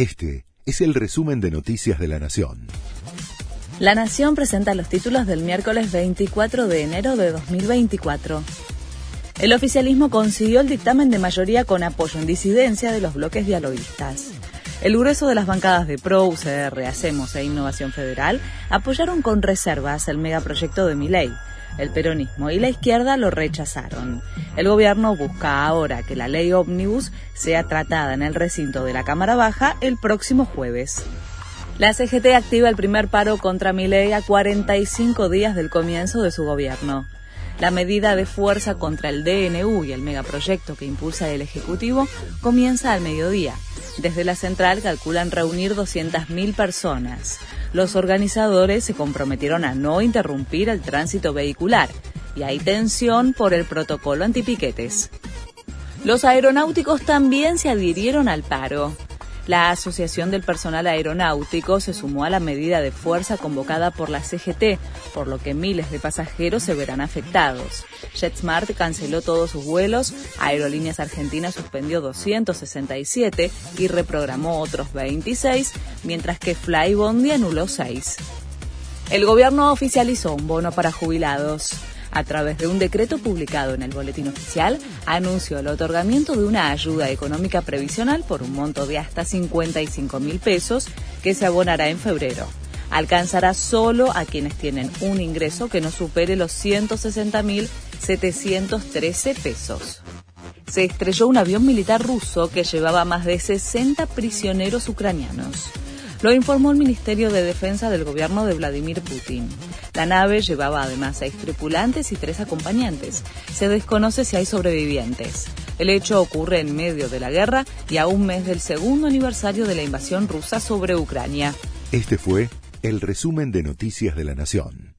Este es el resumen de Noticias de la Nación. La Nación presenta los títulos del miércoles 24 de enero de 2024. El oficialismo consiguió el dictamen de mayoría con apoyo en disidencia de los bloques dialoguistas. El grueso de las bancadas de PRO, UCR, Hacemos e Innovación Federal apoyaron con reservas el megaproyecto de Miley. El peronismo y la izquierda lo rechazaron. El gobierno busca ahora que la ley ómnibus sea tratada en el recinto de la Cámara Baja el próximo jueves. La CGT activa el primer paro contra Milei a 45 días del comienzo de su gobierno. La medida de fuerza contra el DNU y el megaproyecto que impulsa el Ejecutivo comienza al mediodía. Desde la central calculan reunir 200.000 personas. Los organizadores se comprometieron a no interrumpir el tránsito vehicular y hay tensión por el protocolo antipiquetes. Los aeronáuticos también se adhirieron al paro. La Asociación del Personal Aeronáutico se sumó a la medida de fuerza convocada por la CGT, por lo que miles de pasajeros se verán afectados. JetSmart canceló todos sus vuelos, Aerolíneas Argentinas suspendió 267 y reprogramó otros 26, mientras que Flybondi anuló 6. El gobierno oficializó un bono para jubilados a través de un decreto publicado en el Boletín Oficial, anunció el otorgamiento de una ayuda económica previsional por un monto de hasta 55 mil pesos que se abonará en febrero. Alcanzará solo a quienes tienen un ingreso que no supere los 160 mil 713 pesos se estrelló un avión militar ruso que llevaba más de 60 prisioneros ucranianos. Lo informó el Ministerio de Defensa del gobierno de Vladimir Putin. La nave llevaba además seis tripulantes y tres acompañantes. Se desconoce si hay sobrevivientes. El hecho ocurre en medio de la guerra y a un mes del segundo aniversario de la invasión rusa sobre Ucrania. Este fue el resumen de Noticias de la Nación.